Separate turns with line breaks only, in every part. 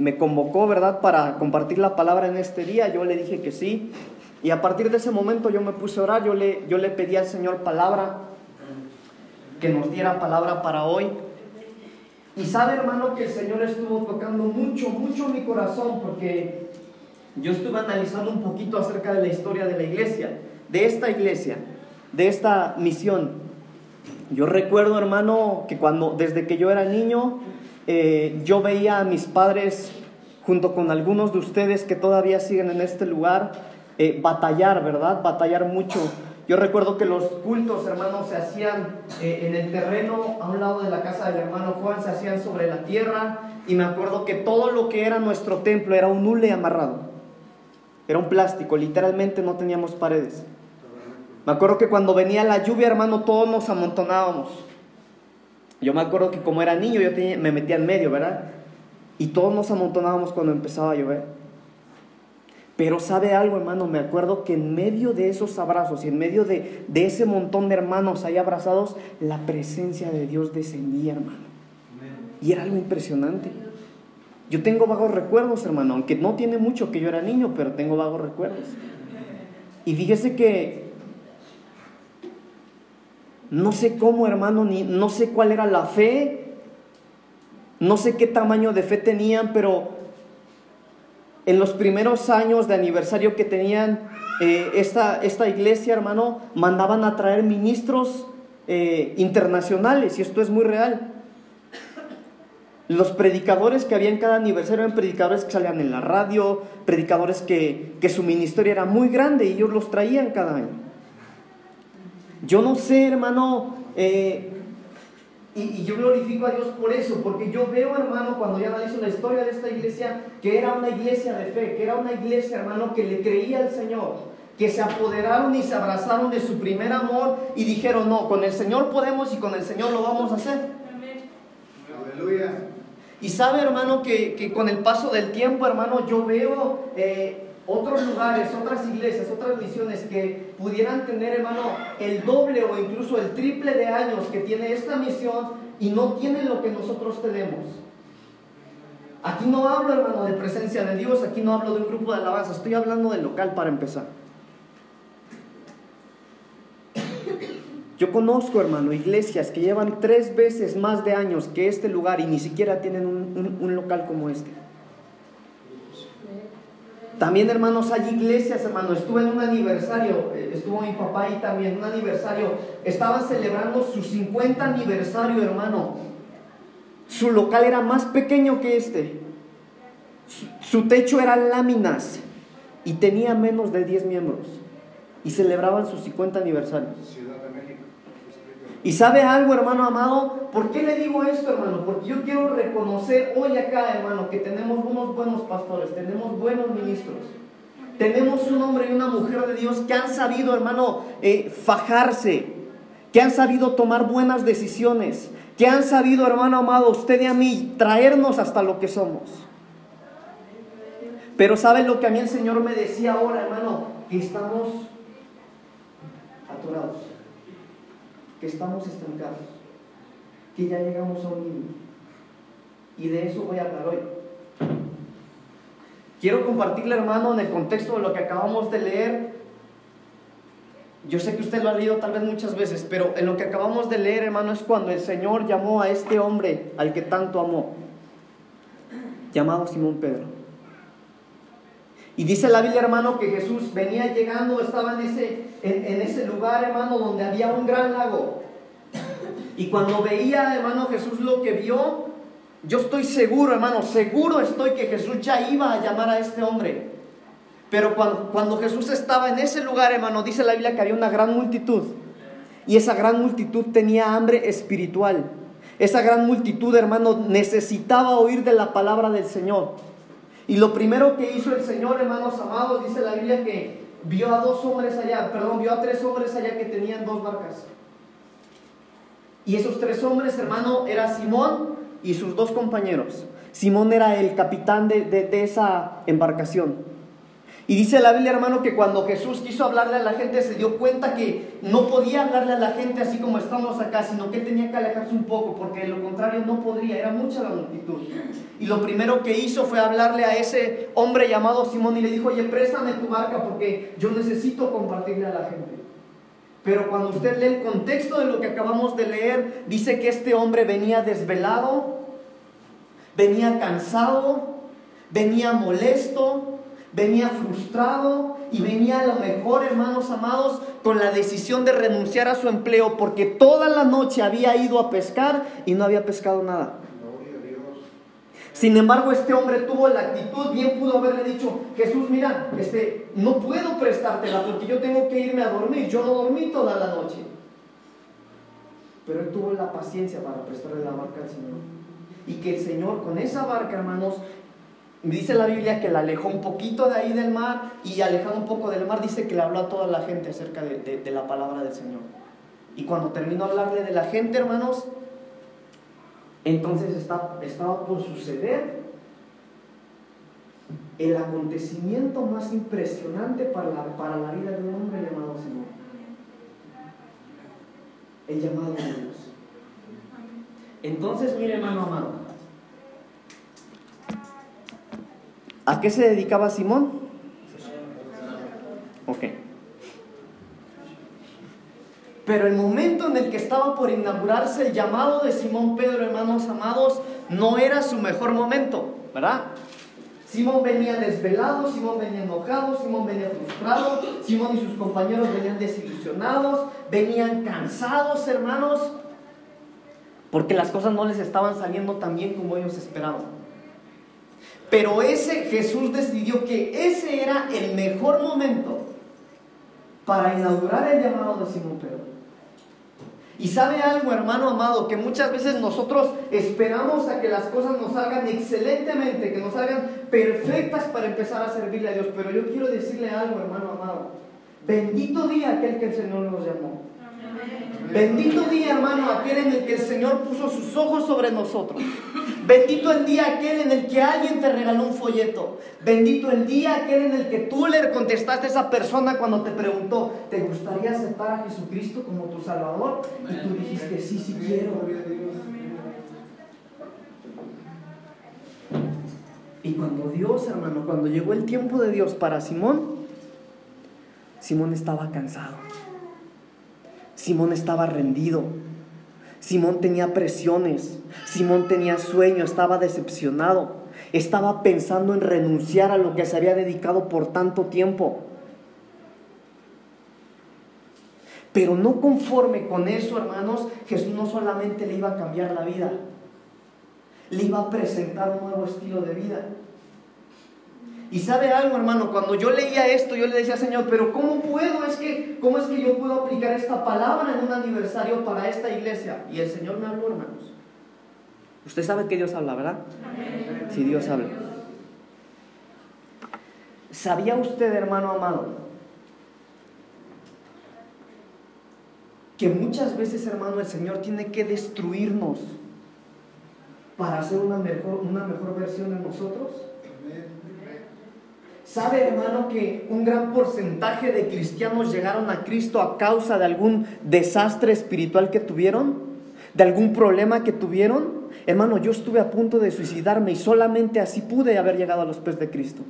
me convocó, ¿verdad?, para compartir la palabra en este día. Yo le dije que sí. Y a partir de ese momento yo me puse a orar, yo le, yo le pedí al Señor palabra, que nos diera palabra para hoy. Y sabe, hermano, que el Señor estuvo tocando mucho, mucho mi corazón, porque yo estuve analizando un poquito acerca de la historia de la iglesia, de esta iglesia, de esta misión. Yo recuerdo, hermano, que cuando, desde que yo era niño, eh, yo veía a mis padres, junto con algunos de ustedes que todavía siguen en este lugar, eh, batallar, ¿verdad? Batallar mucho. Yo recuerdo que los cultos, hermanos, se hacían eh, en el terreno, a un lado de la casa del hermano Juan, se hacían sobre la tierra, y me acuerdo que todo lo que era nuestro templo era un hule amarrado. Era un plástico, literalmente no teníamos paredes. Me acuerdo que cuando venía la lluvia, hermano, todos nos amontonábamos. Yo me acuerdo que como era niño, yo me metía en medio, ¿verdad? Y todos nos amontonábamos cuando empezaba a llover. Pero sabe algo, hermano, me acuerdo que en medio de esos abrazos y en medio de, de ese montón de hermanos ahí abrazados, la presencia de Dios descendía, hermano. Y era algo impresionante. Yo tengo vagos recuerdos, hermano, aunque no tiene mucho que yo era niño, pero tengo vagos recuerdos. Y fíjese que no sé cómo, hermano, ni no sé cuál era la fe, no sé qué tamaño de fe tenían, pero en los primeros años de aniversario que tenían eh, esta, esta, iglesia, hermano, mandaban a traer ministros eh, internacionales, y esto es muy real. Los predicadores que había en cada aniversario eran predicadores que salían en la radio, predicadores que, que su ministerio era muy grande y ellos los traían cada año. Yo no sé, hermano, eh, y, yo glorifico a Dios por eso, porque yo veo, hermano, cuando ya analizo la historia de esta iglesia, que era una iglesia de fe, que era una iglesia, hermano, que le creía al Señor, que se apoderaron y se abrazaron de su primer amor y dijeron, no, con el Señor podemos y con el Señor lo vamos a hacer. Aleluya. Y sabe, hermano, que, con el paso del tiempo, hermano, yo veo... Eh, otros lugares, otras iglesias, otras misiones que pudieran tener, hermano, el doble o incluso el triple de años que tiene esta misión y no tienen lo que nosotros tenemos. Aquí no hablo, hermano, de presencia de Dios, aquí no hablo de un grupo de alabanza, estoy hablando del local para empezar. Yo conozco, hermano, iglesias que llevan tres veces más de años que este lugar y ni siquiera tienen un, un local como este. También, hermanos, hay iglesias, hermano. Estuve en un aniversario, eh, estuvo mi papá ahí también, un aniversario. Estaban celebrando su 50 aniversario, hermano. Su local era más pequeño que este. Su, techo era láminas y tenía menos de 10 miembros. Y celebraban su 50 aniversario. Y sabe algo, hermano amado, ¿por qué le digo esto, hermano? Porque yo quiero reconocer hoy acá, hermano, que tenemos unos buenos pastores, tenemos buenos ministros. Tenemos un hombre y una mujer de Dios que han sabido, hermano, eh, fajarse, que han sabido tomar buenas decisiones, que han sabido, hermano amado, usted y a mí, traernos hasta lo que somos. Pero ¿sabe lo que a mí el Señor me decía ahora, hermano? Que estamos atorados que estamos estancados, que ya llegamos a un límite. Y de eso voy a hablar hoy. Quiero compartirle, hermano, en el contexto de lo que acabamos de leer. Yo sé que usted lo ha leído tal vez muchas veces, pero en lo que acabamos de leer, hermano, es cuando el Señor llamó a este hombre al que tanto amó, llamado Simón Pedro. Y dice la Biblia, hermano, que Jesús venía llegando, estaba en ese, en, ese lugar, hermano, donde había un gran lago. Y cuando veía, hermano, Jesús lo que vio, yo estoy seguro, hermano, seguro estoy que Jesús ya iba a llamar a este hombre. Pero cuando, cuando Jesús estaba en ese lugar, hermano, dice la Biblia que había una gran multitud. Y esa gran multitud tenía hambre espiritual. Esa gran multitud, hermano, necesitaba oír de la palabra del Señor. Y lo primero que hizo el Señor, hermanos amados, dice la Biblia que vio a dos hombres allá, perdón, vio a tres hombres allá que tenían dos barcas. Y esos tres hombres, hermano, era Simón y sus dos compañeros. Simón era el capitán de, esa embarcación. Y dice la Biblia, hermano, que cuando Jesús quiso hablarle a la gente, se dio cuenta que no podía hablarle a la gente así como estamos acá, sino que tenía que alejarse un poco, porque de lo contrario no podría, era mucha la multitud. Y lo primero que hizo fue hablarle a ese hombre llamado Simón y le dijo, oye, préstame tu barca porque yo necesito compartirle a la gente. Pero cuando usted lee el contexto de lo que acabamos de leer, dice que este hombre venía desvelado, venía cansado, venía molesto, venía frustrado y venía a lo mejor, hermanos amados, con la decisión de renunciar a su empleo porque toda la noche había ido a pescar y no había pescado nada. Sin embargo, este hombre tuvo la actitud, bien pudo haberle dicho, Jesús, mira, este, no puedo prestártela porque yo tengo que irme a dormir, yo no dormí toda la noche. Pero él tuvo la paciencia para prestarle la barca al Señor. Y que el Señor con esa barca, hermanos, Dice la Biblia que la alejó un poquito de ahí del mar y alejado un poco del mar dice que le habló a toda la gente acerca de, la palabra del Señor. Y cuando terminó hablarle de la gente, hermanos, entonces estaba por suceder el acontecimiento más impresionante para la, para la vida de un hombre llamado Señor. El llamado de Dios. Entonces, mire, hermano amado, ¿A qué se dedicaba Simón? Ok. Pero el momento en el que estaba por inaugurarse el llamado de Simón Pedro, hermanos amados, no era su mejor momento, ¿verdad? Simón venía desvelado, Simón venía enojado, Simón venía frustrado, Simón y sus compañeros venían desilusionados, venían cansados, hermanos, porque las cosas no les estaban saliendo tan bien como ellos esperaban. Pero ese Jesús decidió que ese era el mejor momento para inaugurar el llamado de Simón Pedro. Y sabe algo, hermano amado, que muchas veces nosotros esperamos a que las cosas nos salgan excelentemente, que nos salgan perfectas para empezar a servirle a Dios. Pero yo quiero decirle algo, hermano amado. Bendito día aquel que el Señor nos llamó. Bendito día, hermano, aquel en el que el Señor puso sus ojos sobre nosotros. Bendito el día aquel en el que alguien te regaló un folleto. Bendito el día aquel en el que tú le contestaste a esa persona cuando te preguntó, ¿te gustaría aceptar a Jesucristo como tu Salvador? Y tú dijiste, sí, sí quiero. Y cuando Dios, hermano, cuando llegó el tiempo de Dios para Simón, Simón estaba cansado. Simón estaba rendido. Simón tenía presiones. Simón tenía sueño, estaba decepcionado. Estaba pensando en renunciar a lo que se había dedicado por tanto tiempo. Pero no conforme con eso, hermanos, Jesús no solamente le iba a cambiar la vida, le iba a presentar un nuevo estilo de vida. Y sabe algo, hermano, cuando yo leía esto, yo le decía, Señor, pero ¿cómo puedo? Es que, ¿cómo es que yo puedo aplicar esta palabra en un aniversario para esta iglesia? Y el Señor me habló, hermanos. Usted sabe que Dios habla, ¿verdad? Si Dios habla. ¿Sabía usted, hermano amado, que muchas veces, hermano, el Señor tiene que destruirnos para hacer una mejor, una mejor versión de nosotros? ¿Sabe, hermano, que un gran porcentaje de cristianos llegaron a Cristo a causa de algún desastre espiritual que tuvieron? ¿De algún problema que tuvieron? Hermano, yo estuve a punto de suicidarme y solamente así pude haber llegado a los pies de Cristo.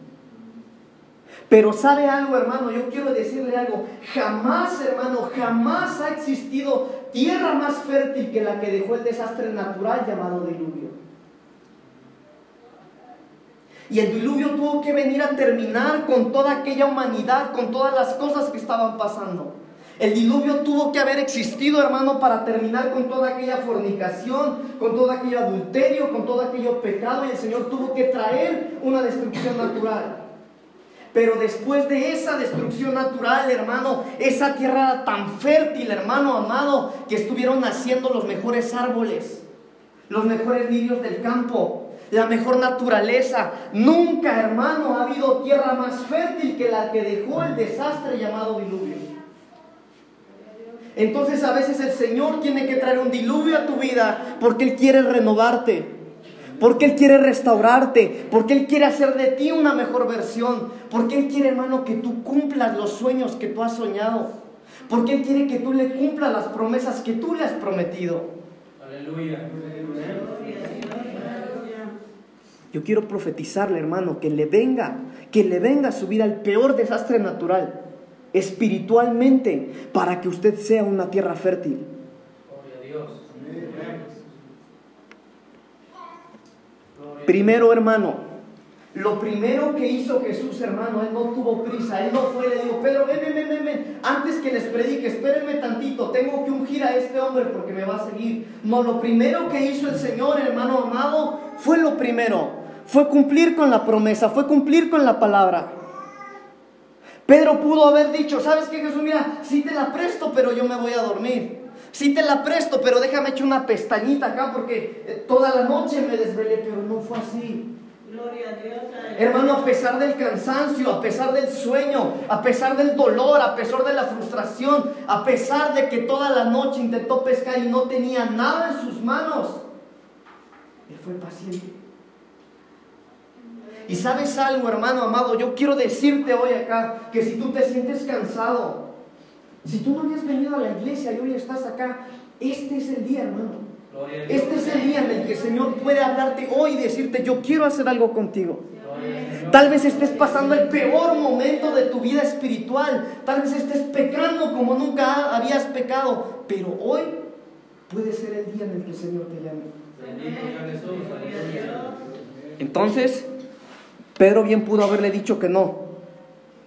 Pero sabe algo, hermano, yo quiero decirle algo. Jamás, hermano, jamás ha existido tierra más fértil que la que dejó el desastre natural llamado diluvio. Y el diluvio tuvo que venir a terminar con toda aquella humanidad, con todas las cosas que estaban pasando. El diluvio tuvo que haber existido, hermano, para terminar con toda aquella fornicación, con todo aquello adulterio, con todo aquello pecado. Y el Señor tuvo que traer una destrucción natural. Pero después de esa destrucción natural, hermano, esa tierra tan fértil, hermano amado, que estuvieron naciendo los mejores árboles, los mejores lirios del campo, la mejor naturaleza. Nunca, hermano, ha habido tierra más fértil que la que dejó el desastre llamado diluvio. Entonces a veces el Señor tiene que traer un diluvio a tu vida porque Él quiere renovarte. porque Él quiere restaurarte, porque Él quiere hacer de ti una mejor versión, porque Él quiere, hermano, que tú cumplas los sueños que tú has soñado, porque Él quiere que tú le cumplas las promesas que tú le has prometido. Aleluya. Yo quiero profetizarle, hermano, que le venga, que le venga a su vida el peor desastre natural, espiritualmente, para que usted sea una tierra fértil. Primero, hermano, lo primero que hizo Jesús, hermano, él no tuvo prisa, él no fue, le dijo, Pedro, ven, ven, ven, ven, antes que les predique, espérenme tantito, tengo que ungir a este hombre porque me va a seguir. No, lo primero que hizo el Señor, hermano amado, fue lo primero, fue cumplir con la promesa, fue cumplir con la palabra. Pedro pudo haber dicho, ¿sabes qué Jesús? Mira, sí te la presto, pero yo me voy a dormir. Sí te la presto, pero déjame echar una pestañita acá porque eh, toda la noche me desvelé, pero no fue así. Gloria a Dios. Hermano, a pesar del cansancio, a pesar del sueño, a pesar del dolor, a pesar de la frustración, a pesar de que toda la noche intentó pescar y no tenía nada en sus manos, él fue paciente. Y sabes algo, hermano amado, yo quiero decirte hoy acá que si tú te sientes cansado, si tú no habías venido a la iglesia y hoy estás acá, este es el día, hermano. Este es el día en el que el Señor puede hablarte hoy y decirte, yo quiero hacer algo contigo. Tal vez estés pasando el peor momento de tu vida espiritual. Tal vez estés pecando como nunca habías pecado. Pero hoy puede ser el día en el que el Señor te llame. Entonces, Pedro bien pudo haberle dicho que no.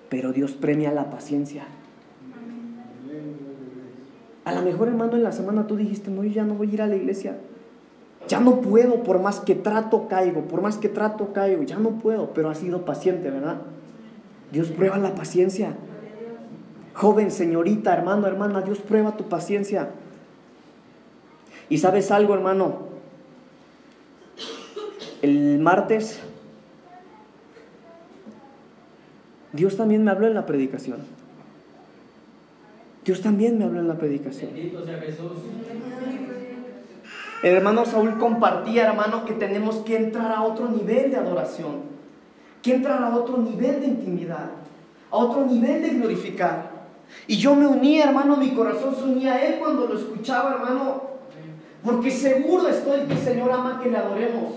Pero Dios premia la paciencia. A lo mejor, hermano, en la semana tú dijiste, no, yo ya no voy a ir a la iglesia. Ya no puedo, por más que trato, caigo. Por más que trato, caigo. Ya no puedo, pero has sido paciente, ¿verdad? Dios prueba la paciencia. Joven, señorita, hermano, hermana, Dios prueba tu paciencia. Y sabes algo, hermano. El martes, Dios también me habló en la predicación. Dios también me habló en la predicación. El hermano Saúl compartía, hermano, que tenemos que entrar a otro nivel de adoración, que entrar a otro nivel de intimidad, a otro nivel de glorificar. Y yo me unía, hermano, mi corazón se unía a él cuando lo escuchaba, hermano, porque seguro estoy que el Señor ama que le adoremos.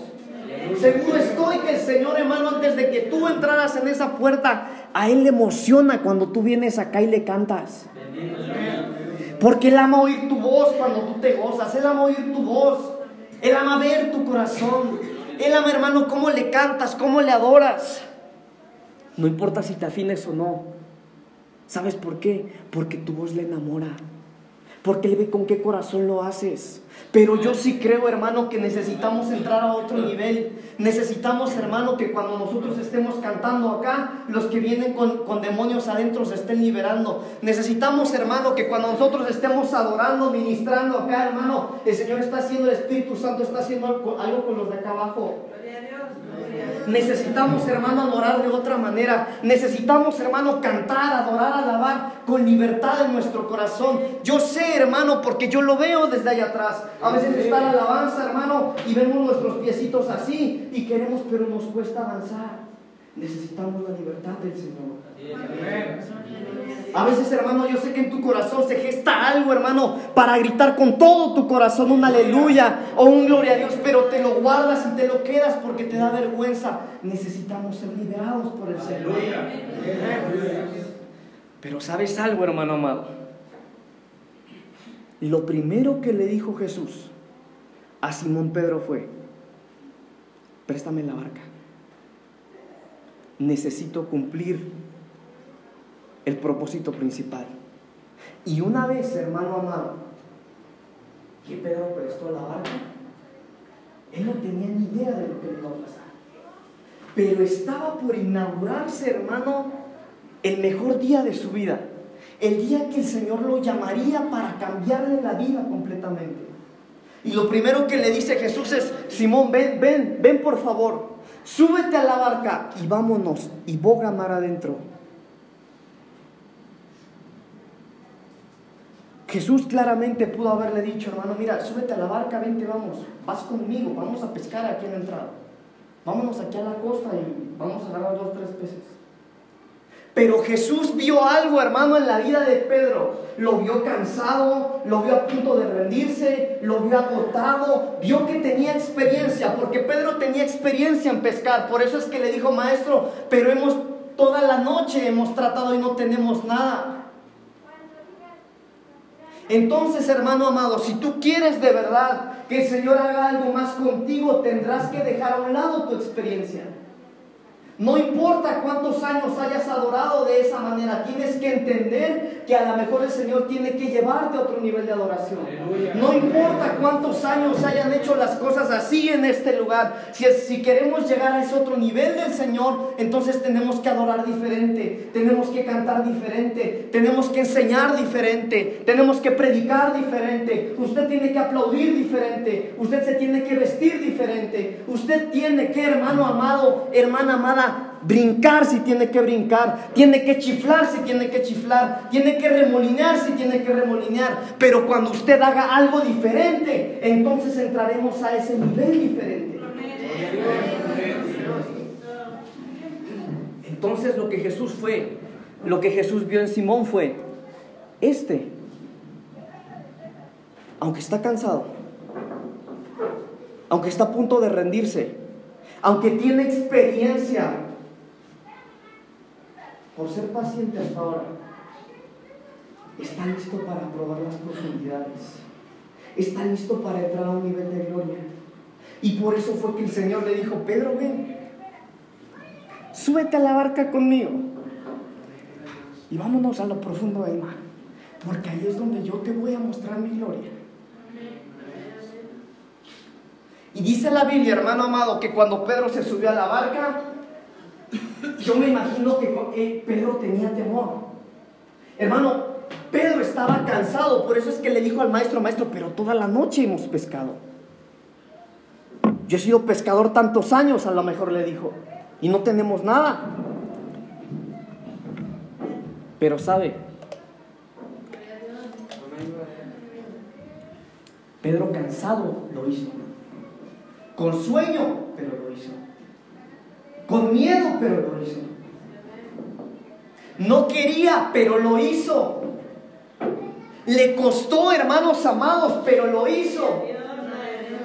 Seguro estoy que el Señor, hermano, antes de que tú entraras en esa puerta, a Él le emociona cuando tú vienes acá y le cantas. Porque Él ama oír tu voz cuando tú te gozas. Él ama oír tu voz. Él ama ver tu corazón. Él ama, hermano, cómo le cantas, cómo le adoras. No importa si te afines o no. ¿Sabes por qué? Porque tu voz le enamora porque Él ve con qué corazón lo haces. Pero yo sí creo, hermano, que necesitamos entrar a otro nivel. Necesitamos, hermano, que cuando nosotros estemos cantando acá, los que vienen con, con, demonios adentro se estén liberando. Necesitamos, hermano, que cuando nosotros estemos adorando, ministrando acá, hermano, el Señor está haciendo, el Espíritu Santo está haciendo algo con los de acá abajo. Necesitamos, hermano, adorar de otra manera. Necesitamos, hermano, cantar, adorar, alabar con libertad en nuestro corazón. Yo sé, hermano, porque yo lo veo desde allá atrás. A veces está la alabanza, hermano, y vemos nuestros piecitos así y queremos, pero nos cuesta avanzar. Necesitamos la libertad del Señor. A veces, hermano, yo sé que en tu corazón se gesta algo, hermano, para gritar con todo tu corazón un aleluya o un gloria a Dios, pero te lo guardas y te lo quedas porque te da vergüenza. Necesitamos ser liberados por el Señor. Pero sabes algo, hermano amado. Lo primero que le dijo Jesús a Simón Pedro fue, préstame la barca necesito cumplir el propósito principal. Y una vez, hermano amado, que Pedro prestó la barca, él no tenía ni idea de lo que le iba a pasar. Pero estaba por inaugurarse, hermano, el mejor día de su vida. El día que el Señor lo llamaría para cambiarle la vida completamente. Y lo primero que le dice Jesús es, Simón, ven, ven, ven por favor súbete a la barca y vámonos y boga mar adentro. Jesús claramente pudo haberle dicho, hermano, mira, súbete a la barca, vente, vamos, vas conmigo, vamos a pescar aquí en la entrada. Vámonos aquí a la costa y vamos a agarrar dos, tres peces. Pero Jesús vio algo, hermano, en la vida de Pedro. Lo vio cansado, lo vio a punto de rendirse, lo vio agotado, vio que tenía experiencia, porque Pedro tenía experiencia en pescar. Por eso es que le dijo, maestro, pero hemos toda la noche hemos tratado y no tenemos nada. Entonces, hermano amado, si tú quieres de verdad que el Señor haga algo más contigo, tendrás que dejar a un lado tu experiencia. No importa cuántos años hayas adorado de esa manera, tienes que entender que a lo mejor el Señor tiene que llevarte a otro nivel de adoración. No importa cuántos años hayan hecho las cosas así en este lugar, si, si queremos llegar a ese otro nivel del Señor, entonces tenemos que adorar diferente, tenemos que cantar diferente, tenemos que enseñar diferente, tenemos que predicar diferente, usted tiene que aplaudir diferente, usted se tiene que vestir diferente, usted tiene que, hermano amado, hermana amada, brincar si tiene que brincar, tiene que chiflar si tiene que chiflar, tiene que remolinear si tiene que remolinear. Pero cuando usted haga algo diferente, entonces entraremos a ese nivel diferente. Entonces lo que Jesús fue, lo que Jesús vio en Simón fue, este, aunque está cansado, aunque está a punto de rendirse, aunque tiene experiencia, por ser paciente hasta ahora, está listo para probar las profundidades, está listo para entrar a un nivel de gloria. Y por eso fue que el Señor le dijo, Pedro, ven, súbete a la barca conmigo y vámonos a lo profundo del mar, porque ahí es donde yo te voy a mostrar mi gloria. Y dice la Biblia, hermano amado, que cuando Pedro se subió a la barca, yo me imagino que eh, Pedro tenía temor. Hermano, Pedro estaba cansado, por eso es que le dijo al maestro, maestro, pero toda la noche hemos pescado. Yo he sido pescador tantos años, a lo mejor le dijo, y no tenemos nada. Pero sabe, Pedro cansado lo hizo. Con sueño, pero lo hizo. Con miedo, pero lo hizo. No quería, pero lo hizo. Le costó, hermanos amados, pero lo hizo.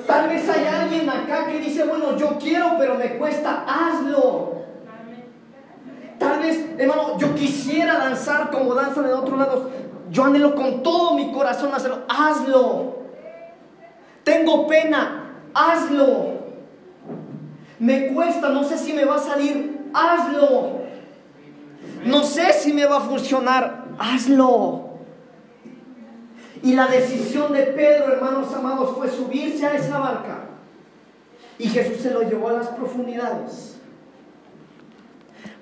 Tal vez hay alguien acá que dice, bueno, yo quiero, pero me cuesta, hazlo. Tal vez, hermano, yo quisiera danzar como danzan en otros lados. Yo anhelo con todo mi corazón hacerlo. Hazlo. Tengo pena hazlo. Me cuesta, no sé si me va a salir, hazlo. No sé si me va a funcionar, hazlo. Y la decisión de Pedro, hermanos amados, fue subirse a esa barca. Y Jesús se lo llevó a las profundidades.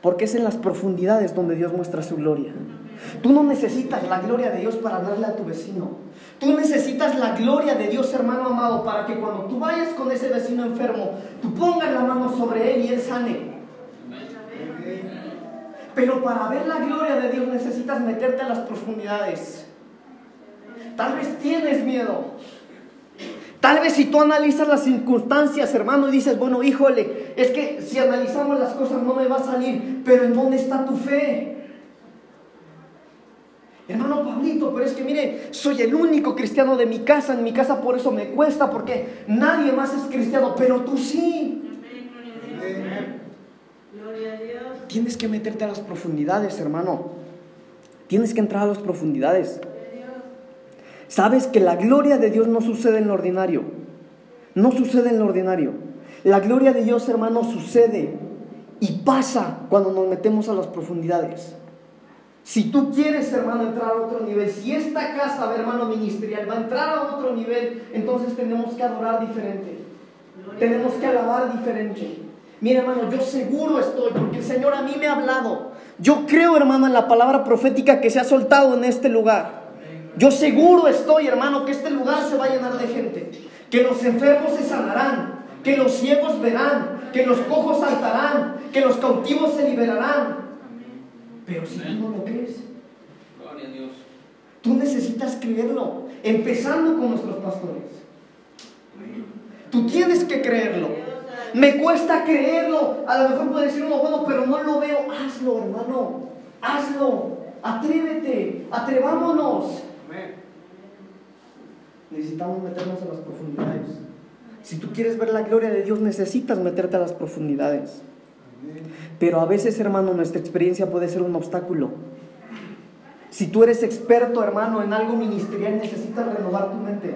Porque es en las profundidades donde Dios muestra su gloria. Tú no necesitas la gloria de Dios para darle a tu vecino. Tú necesitas la gloria de Dios, hermano amado, para que cuando tú vayas con ese vecino enfermo, tú pongas la mano sobre él y él sane. Pero para ver la gloria de Dios necesitas meterte a las profundidades. Tal vez tienes miedo. Tal vez si tú analizas las circunstancias, hermano, y dices, bueno, híjole, es que si analizamos las cosas no me va a salir, pero ¿en dónde está tu fe? Hermano Pablito, pero es que mire, soy el único cristiano de mi casa, en mi casa por eso me cuesta, porque nadie más es cristiano, pero tú sí. Tienes que meterte a las profundidades, hermano. Tienes que entrar a las profundidades. Sabes que la gloria de Dios no sucede en lo ordinario. No sucede en lo ordinario. La gloria de Dios, hermano, sucede y pasa cuando nos metemos a las profundidades. Si tú quieres, hermano, entrar a otro nivel, si esta casa, hermano ministerial, va a entrar a otro nivel, entonces tenemos que adorar diferente. Tenemos que alabar diferente. Mira, hermano, yo seguro estoy, porque el Señor a mí me ha hablado. Yo creo, hermano, en la palabra profética que se ha soltado en este lugar. Yo seguro estoy, hermano, que este lugar se va a llenar de gente. Que los enfermos se sanarán, que los ciegos verán, que los cojos saltarán, que los cautivos se liberarán, pero si tú no lo crees, Tú necesitas creerlo, empezando con nuestros pastores. Tú tienes que creerlo. Me cuesta creerlo. A lo mejor puede decir uno, bueno, pero no lo veo. Hazlo, hermano. Hazlo. Atrévete. Atrevámonos. Necesitamos meternos en las profundidades. Si tú quieres ver la gloria de Dios, necesitas meterte a las profundidades. Pero a veces, hermano, nuestra experiencia puede ser un obstáculo. Si tú eres experto, hermano, en algo ministerial, necesitas renovar tu mente.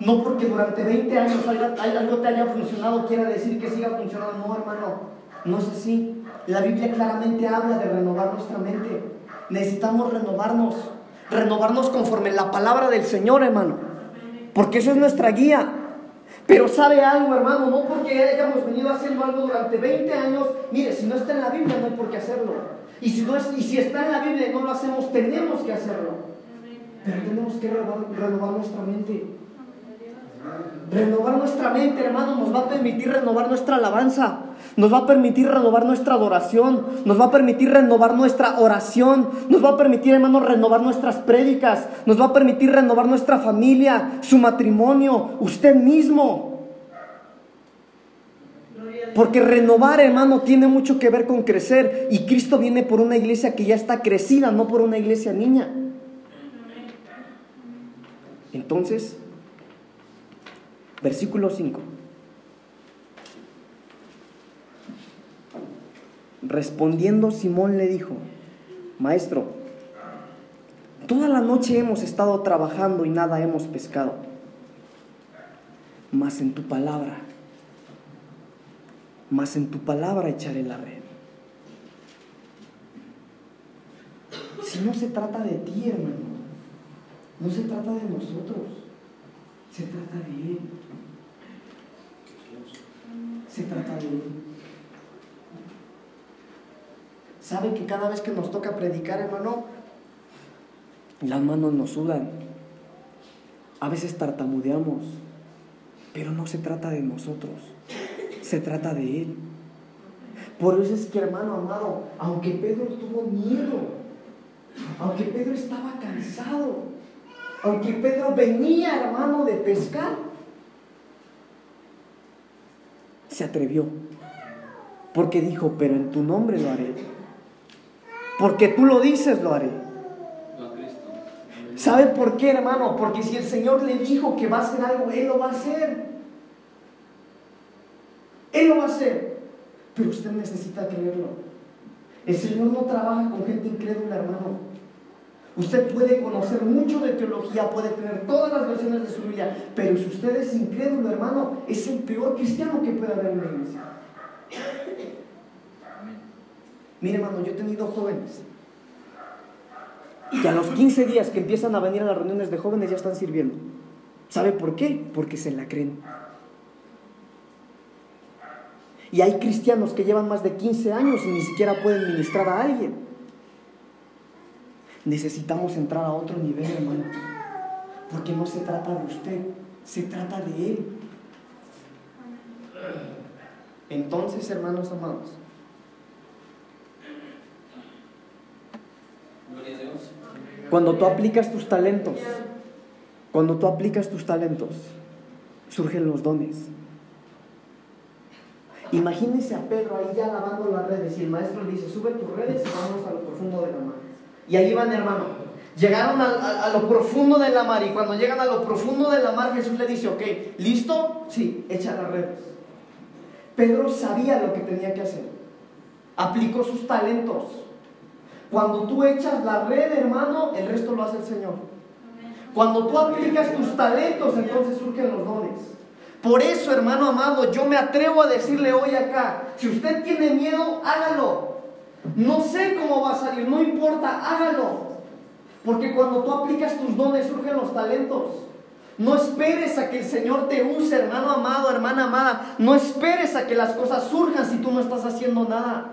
No porque durante 20 años algo te haya funcionado, quiera decir que siga funcionando. No, hermano, no es así. La Biblia claramente habla de renovar nuestra mente. Necesitamos renovarnos, renovarnos conforme la palabra del Señor, hermano. Porque eso es nuestra guía. Pero sabe algo, hermano, no porque hayamos venido haciendo algo durante 20 años, mire, si no está en la Biblia no hay por qué hacerlo. Y si, no es, y si está en la Biblia y no lo hacemos, tenemos que hacerlo. Pero tenemos que renovar nuestra mente. Renovar nuestra mente, hermano, nos va a permitir renovar nuestra alabanza, nos va a permitir renovar nuestra adoración, nos va a permitir renovar nuestra oración, nos va a permitir, hermano, renovar nuestras prédicas, nos va a permitir renovar nuestra familia, su matrimonio, usted mismo. Porque renovar, hermano, tiene mucho que ver con crecer. Y Cristo viene por una iglesia que ya está crecida, no por una iglesia niña. Entonces, Versículo 5. Respondiendo Simón le dijo, Maestro, toda la noche hemos estado trabajando y nada hemos pescado, mas en tu palabra, mas en tu palabra echaré la red. Si no se trata de ti, hermano, no se trata de nosotros, se trata de Él se trata de Él. ¿Sabe que cada vez que nos toca predicar, hermano, las manos nos sudan? A veces tartamudeamos, pero no se trata de nosotros, se trata de Él. Por eso es que, hermano amado, aunque Pedro tuvo miedo, aunque Pedro estaba cansado, aunque Pedro venía, hermano, de pescar, se atrevió. Porque dijo, pero en tu nombre lo haré. Porque tú lo dices, lo haré. ¿Sabe por qué, hermano? Porque si el Señor le dijo que va a hacer algo, Él lo va a hacer. Él lo va a hacer. Pero usted necesita creerlo. El Señor no trabaja con gente incrédula, hermano. Usted puede conocer mucho de teología, puede tener todas las versiones de su Biblia, pero si usted es incrédulo, hermano, es el peor cristiano que puede haber en la iglesia. Mire, hermano, yo he tenido jóvenes que a los 15 días que empiezan a venir a las reuniones de jóvenes ya están sirviendo. ¿Sabe por qué? Porque se la creen. Y hay cristianos que llevan más de 15 años y ni siquiera pueden ministrar a alguien. Necesitamos entrar a otro nivel, hermano. Porque no se trata de usted, se trata de Él. Entonces, hermanos amados, cuando tú aplicas tus talentos, cuando tú aplicas tus talentos, surgen los dones. Imagínese a Pedro ahí ya lavando las redes y el maestro le dice, sube tus redes y vamos a lo profundo de la mar. Y ahí van, hermano. Llegaron a, lo profundo de la mar y cuando llegan a lo profundo de la mar Jesús le dice, ok, ¿listo? Sí, echa las redes. Pedro sabía lo que tenía que hacer. Aplicó sus talentos. Cuando tú echas la red, hermano, el resto lo hace el Señor. Cuando tú aplicas tus talentos, entonces surgen los dones. Por eso, hermano amado, yo me atrevo a decirle hoy acá, si usted tiene miedo, hágalo. No sé cómo va a salir, no importa, hágalo. Porque cuando tú aplicas tus dones surgen los talentos. No esperes a que el Señor te use, hermano amado, hermana amada. No esperes a que las cosas surjan si tú no estás haciendo nada.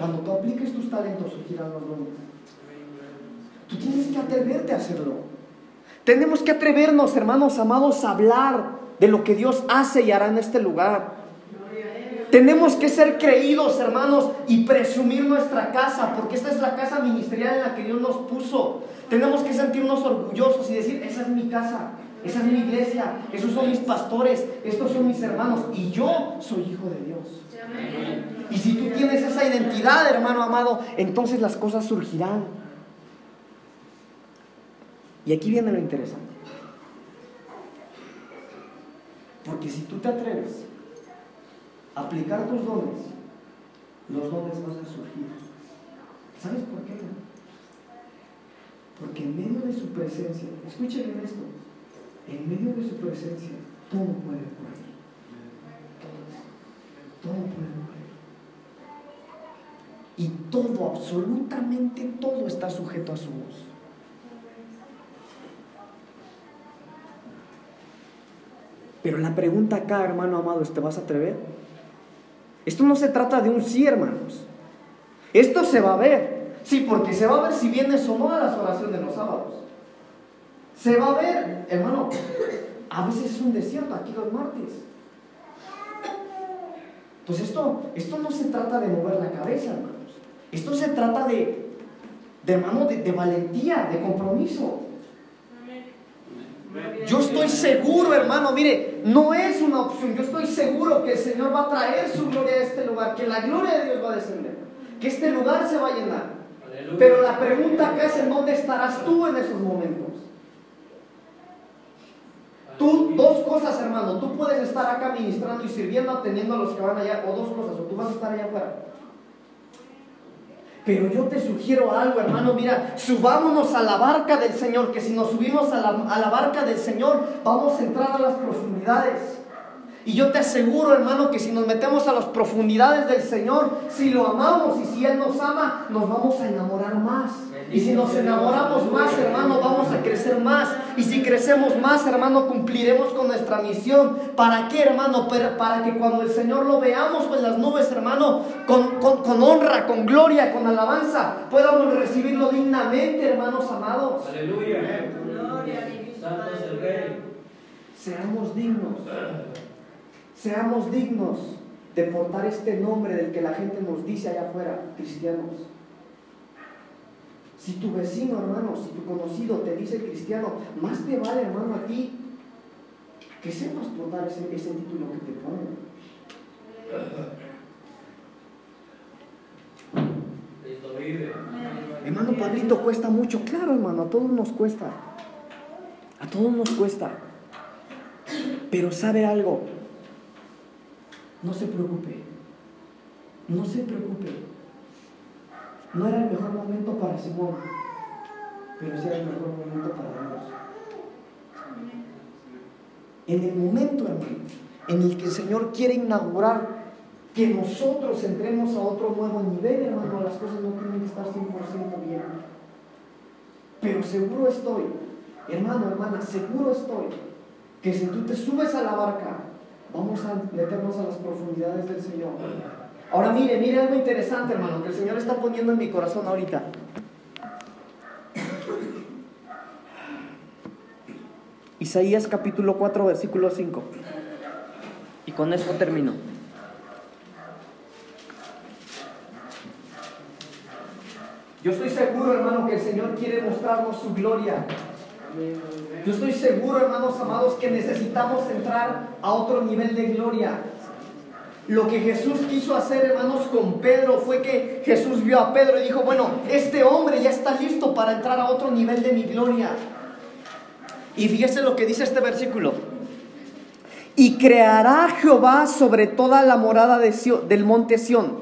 Cuando tú apliques tus talentos surgirán los dones. Tú tienes que atreverte a hacerlo. Tenemos que atrevernos, hermanos amados, a hablar de lo que Dios hace y hará en este lugar. Tenemos que ser creídos, hermanos, y presumir nuestra casa, porque esta es la casa ministerial en la que Dios nos puso. Tenemos que sentirnos orgullosos y decir, esa es mi casa, esa es mi iglesia, esos son mis pastores, estos son mis hermanos, y yo soy hijo de Dios. Y si tú tienes esa identidad, hermano amado, entonces las cosas surgirán. Y aquí viene lo interesante. Porque si tú te atreves a aplicar tus dones, los dones van a surgir. ¿Sabes por qué? Porque en medio de su presencia, escuchen esto, en medio de su presencia, todo puede Todo puede ocurrir. Y todo, absolutamente todo está sujeto a su voz. Pero la pregunta acá, hermano amado, ¿te vas a atrever? Esto no se trata de un sí, hermanos. Esto se va a ver. Sí, porque se va a ver si vienes o no a las oraciones de los sábados. Se va a ver, hermano. A veces es un desierto aquí los martes. Entonces esto, esto no se trata de mover la cabeza, hermanos. Esto se trata de, de hermano, de valentía, de compromiso. Yo estoy seguro, hermano, mire, no es una opción. Yo estoy seguro que el Señor va a traer su gloria a este lugar, que la gloria de Dios va a descender, que este lugar se va a llenar. Pero la pregunta acá es en dónde estarás tú en esos momentos. Tú, dos cosas, hermano. Tú puedes estar acá ministrando y sirviendo, atendiendo a los que van allá, o dos cosas, o tú vas a estar allá afuera. Pero yo te sugiero algo, hermano. Mira, subámonos a la barca del Señor, que si nos subimos a la, a la, barca del Señor, vamos a entrar a las profundidades. Y yo te aseguro, hermano, que si nos metemos a las profundidades del Señor, si lo amamos y si Él nos ama, nos vamos a enamorar más. Y si nos enamoramos más, hermano, vamos a crecer más. Y si crecemos más, hermano, cumpliremos con nuestra misión. ¿Para qué, hermano? Para que cuando el Señor lo veamos en las nubes, hermano, con, con, con honra, con gloria, con alabanza, podamos recibirlo dignamente, hermanos amados.
Aleluya. Gloria Santo es el Rey.
Seamos dignos. Seamos dignos de portar este nombre del que la gente nos dice allá afuera, cristianos. Si tu vecino, hermano, si tu conocido te dice cristiano, más te vale, hermano, a ti que sepas portar ese, título que te ponen. Hermano Pablito cuesta mucho, claro hermano, a todos nos cuesta. A todos nos cuesta. Pero sabe algo, no se preocupe, no se preocupe. No era el mejor momento para Simón, pero sí era el mejor momento para Dios. En el momento, hermano, en el que el Señor quiere inaugurar que nosotros entremos a otro nuevo nivel, hermano, las cosas no tienen que estar 100% bien. Pero seguro estoy, hermano, hermana, seguro estoy, que si tú te subes a la barca, vamos a meternos a las profundidades del Señor. Ahora mire, mire algo interesante, hermano, que el Señor está poniendo en mi corazón ahorita. Isaías capítulo 4, versículo 5. Y con esto termino. Yo estoy seguro, hermano, que el Señor quiere mostrarnos su gloria. Yo estoy seguro, hermanos amados, que necesitamos entrar a otro nivel de gloria. Lo que Jesús quiso hacer, hermanos, con Pedro fue que Jesús vio a Pedro y dijo, bueno, este hombre ya está listo para entrar a otro nivel de mi gloria. Y fíjese lo que dice este versículo. Y creará Jehová sobre toda la morada de del monte Sión.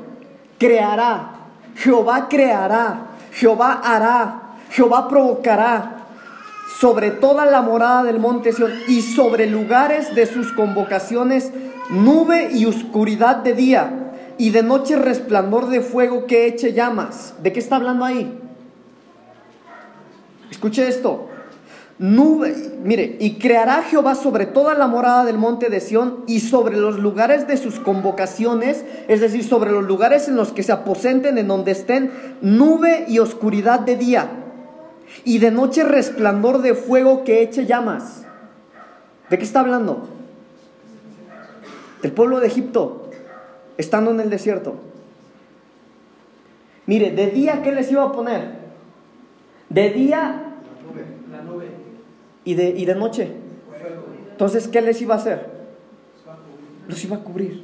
Creará. Jehová creará. Jehová hará. Jehová provocará sobre toda la morada del monte Sión y sobre lugares de sus convocaciones nube y oscuridad de día y de noche resplandor de fuego que eche llamas. ¿De qué está hablando ahí? Escuche esto. Nube, mire, y creará Jehová sobre toda la morada del monte de Sión y sobre los lugares de sus convocaciones, es decir, sobre los lugares en los que se aposenten, en donde estén, nube y oscuridad de día, y de noche resplandor de fuego que eche llamas. ¿De qué está hablando? Del pueblo de Egipto. estando en el desierto. Mire, de día, ¿qué les iba a poner? De día
La nube.
y de, y de noche. Entonces, ¿qué les iba a hacer? Los iba a cubrir.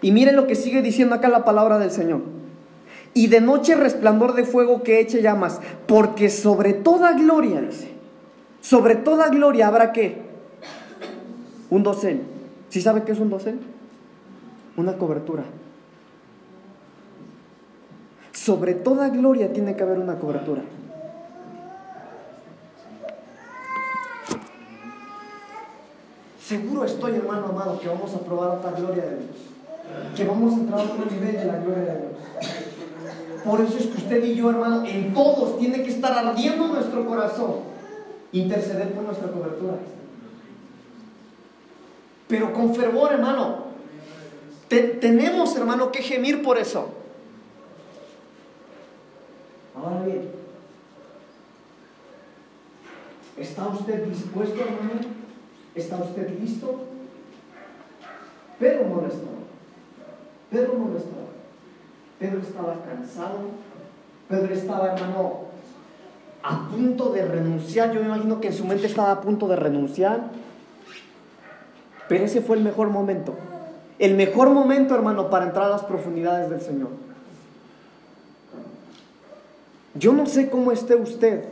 Y miren lo que sigue diciendo acá la palabra del Señor. Y de noche resplandor de fuego que eche llamas, porque sobre toda gloria, dice, sobre toda gloria habrá que un dosel. ¿Sí sabe qué es un dosel? Una cobertura. Sobre toda gloria tiene que haber una cobertura. Seguro estoy, hermano amado, que vamos a probar otra gloria de Dios. Que vamos a entrar a otro nivel de la gloria de Dios. Por eso es que usted y yo, hermano, en todos tiene que estar ardiendo nuestro corazón. Interceder por nuestra cobertura. Pero con fervor, hermano. Te- tenemos, hermano, que gemir por eso. Ahora bien, ¿está usted dispuesto, hermano? ¿Está usted listo? Pedro no lo estaba. Pedro no. Pedro estaba cansado. Pedro estaba, hermano, a punto de renunciar. Yo me imagino que en su mente estaba a punto de renunciar. Pero ese fue el mejor momento. El mejor momento, hermano, para entrar a las profundidades del Señor. Yo no sé cómo esté usted,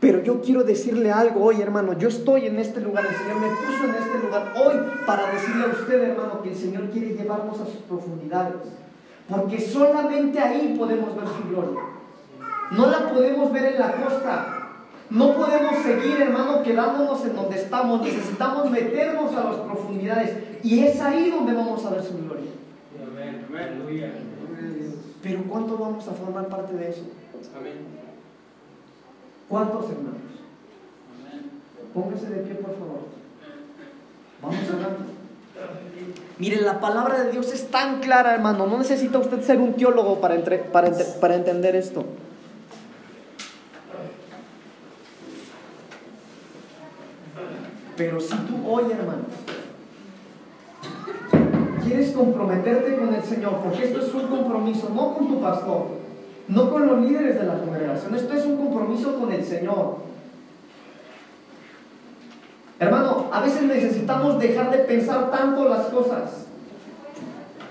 pero yo quiero decirle algo hoy, hermano. Yo estoy en este lugar, el Señor me puso en este lugar hoy para decirle a usted, hermano, que el Señor quiere llevarnos a sus profundidades. Porque solamente ahí podemos ver su gloria. No la podemos ver en la costa. No podemos seguir, hermano, quedándonos en donde estamos. Necesitamos meternos a las profundidades. Y es ahí donde vamos a ver su gloria.
Amén.
Pero ¿cuántos vamos a formar parte de eso?
Amén.
¿Cuántos hermanos?
Amén.
Póngase de pie, por favor. Vamos hablando. Miren, la palabra de Dios es tan clara, hermano. No necesita usted ser un teólogo para, para, para entender esto. Pero si tú hoy, hermano, quieres comprometerte con el Señor, porque esto es un compromiso, no con tu pastor, no con los líderes de la congregación, esto es un compromiso con el Señor. Hermano, a veces necesitamos dejar de pensar tanto las cosas.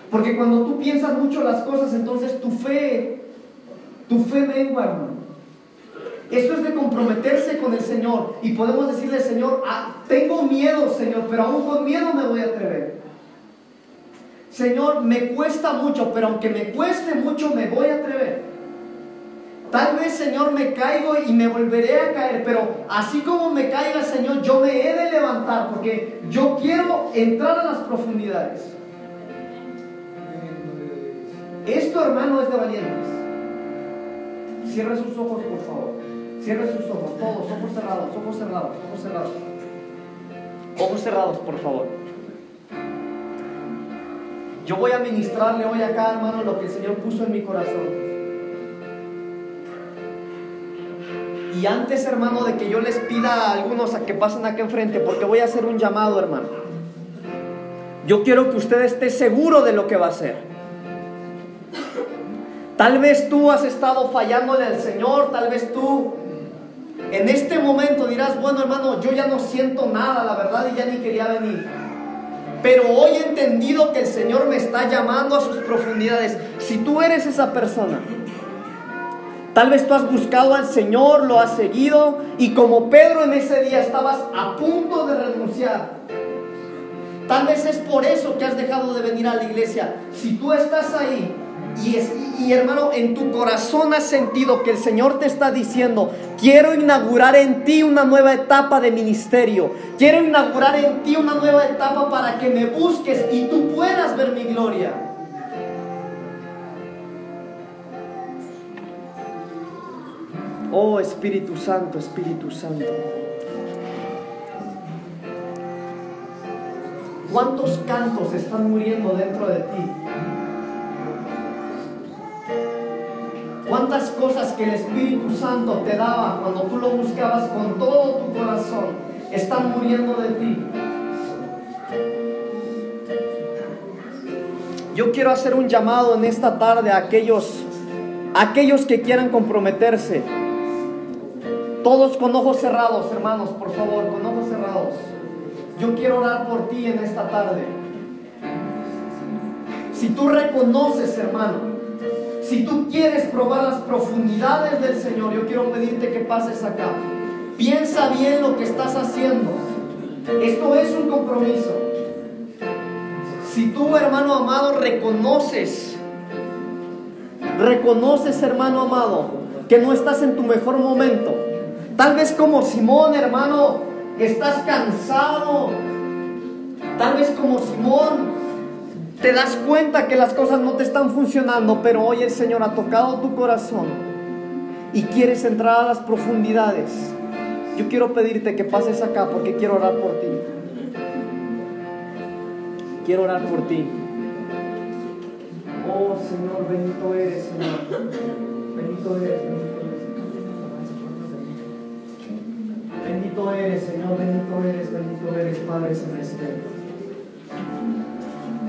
Porque cuando tú piensas mucho las cosas, entonces tu fe, tu fe mengua, hermano. Esto es de comprometerse con el Señor. Y podemos decirle, Señor, ah, tengo miedo, Señor, pero aún con miedo me voy a atrever. Señor, me cuesta mucho, pero aunque me cueste mucho, me voy a atrever. Tal vez, Señor, me caigo y me volveré a caer, pero así como me caiga, Señor, yo me he de levantar porque yo quiero entrar a las profundidades. Esto, hermano, es de valientes. Cierre sus ojos, por favor. Cierre sus ojos, todos, ojos cerrados, ojos cerrados, ojos cerrados. Ojos cerrados, por favor. Yo voy a ministrarle hoy acá, hermano, lo que el Señor puso en mi corazón. Y antes, hermano, de que yo les pida a algunos a que pasen acá enfrente, porque voy a hacer un llamado, hermano. Yo quiero que usted esté seguro de lo que va a hacer. Tal vez tú has estado fallándole al Señor, tal vez tú en este momento dirás, bueno hermano, yo ya no siento nada, la verdad, y ya ni quería venir. Pero hoy he entendido que el Señor me está llamando a sus profundidades. Si tú eres esa persona, tal vez tú has buscado al Señor, lo has seguido, y como Pedro en ese día estabas a punto de renunciar. Tal vez es por eso que has dejado de venir a la iglesia. Si tú estás ahí y, es- y, hermano, en tu corazón has sentido que el Señor te está diciendo, quiero inaugurar en ti una nueva etapa de ministerio, quiero inaugurar en ti una nueva etapa para que me busques y tú puedas ver mi gloria. Oh Espíritu Santo, Espíritu Santo. ¿Cuántos cantos están muriendo dentro de ti? ¿Cuántas cosas que el Espíritu Santo te daba cuando tú lo buscabas con todo tu corazón están muriendo de ti? yo quiero hacer un llamado en esta tarde a aquellos, a aquellos que quieran comprometerse. Todos con ojos cerrados, hermanos, por favor, con ojos cerrados. Yo quiero orar por ti en esta tarde. Si tú reconoces, hermano, si tú quieres probar las profundidades del Señor, yo quiero pedirte que pases acá. Piensa bien lo que estás haciendo. Esto es un compromiso. Si tú, hermano amado, reconoces, reconoces, hermano amado, que no estás en tu mejor momento, tal vez como Simón, hermano, estás cansado, tal vez como Simón, te das cuenta que las cosas no te están funcionando, pero hoy el Señor ha tocado tu corazón y quieres entrar a las profundidades. Yo quiero pedirte que pases acá porque quiero orar por ti. Quiero orar por ti. Oh Señor, bendito eres, Señor. Bendito eres, bendito eres. Señor, bendito eres, bendito eres, Padre Celeste.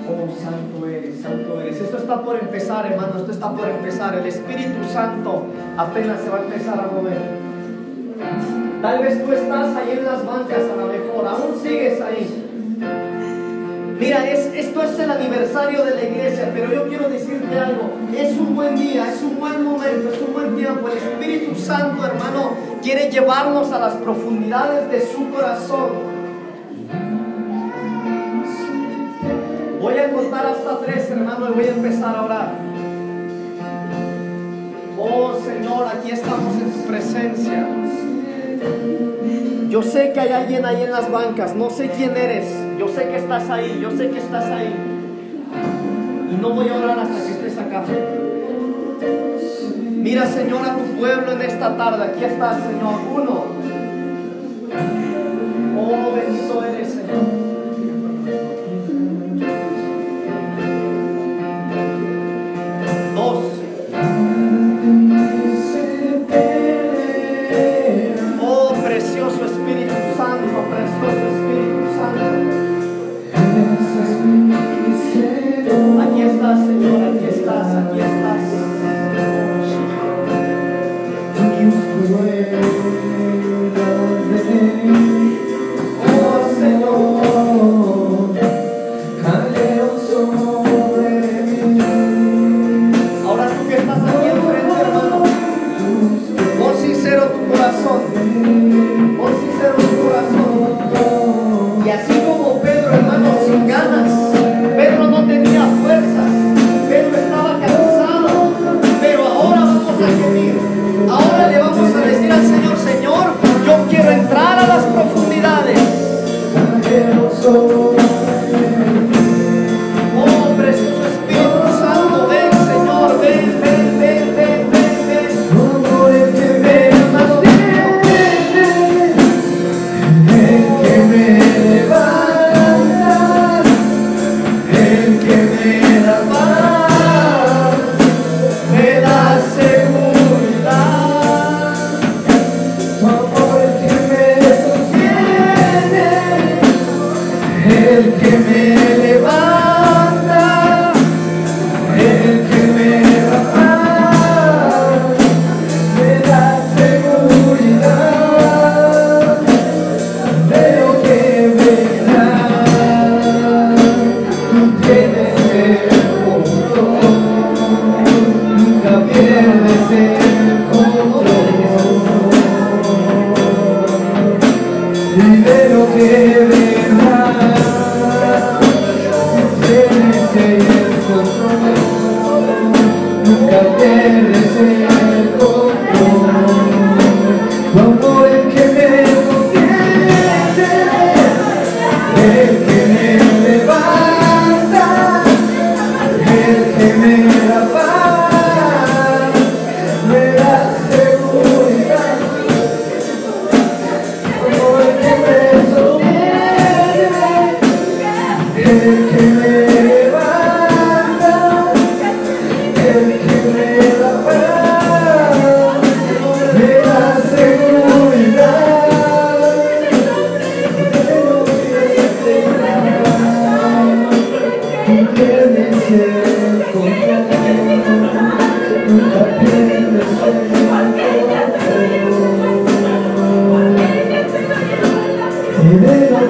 Oh, santo eres, santo eres. Esto está por empezar, hermano, esto está por empezar. El Espíritu Santo apenas se va a empezar a mover. Tal vez tú estás ahí en las bancas a lo mejor, aún sigues ahí. Mira, es, esto es el aniversario de la iglesia, pero yo quiero decirte algo. Es un buen día, es un buen momento, es un buen tiempo. El Espíritu Santo, hermano, quiere llevarnos a las profundidades de su corazón. Voy a contar hasta tres, hermano, y voy a empezar a orar. Oh Señor, aquí estamos en tu presencia. Yo sé que hay alguien ahí en las bancas, no sé quién eres, yo sé que estás ahí, yo sé que estás ahí. Y no voy a orar hasta que estés acá. Mira, Señor, a tu pueblo en esta tarde. Aquí está, Señor. Uno. Oh, bendito eres, Señor.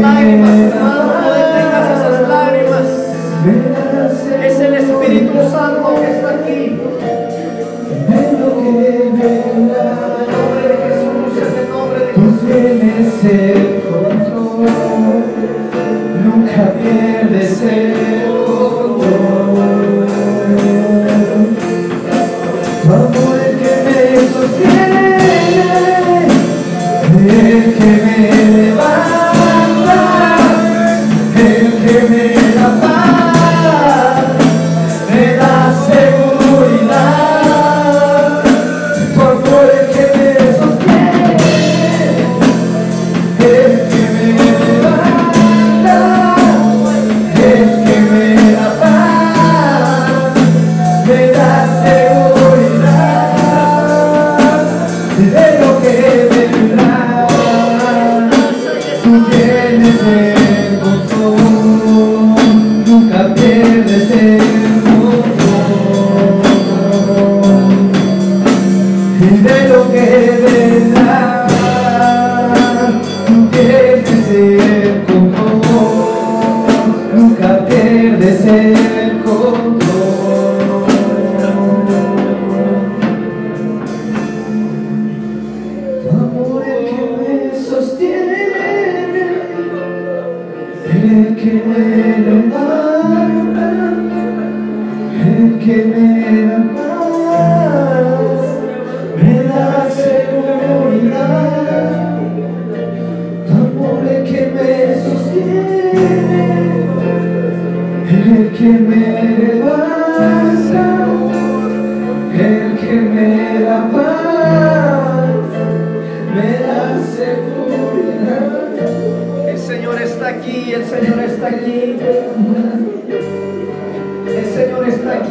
lágrimas, no detengas esas lágrimas. Es el Espíritu Santo que está aquí. En el nombre de Jesús, en el nombre de Jesús.
Tú tienes el control, nunca pierdes el control.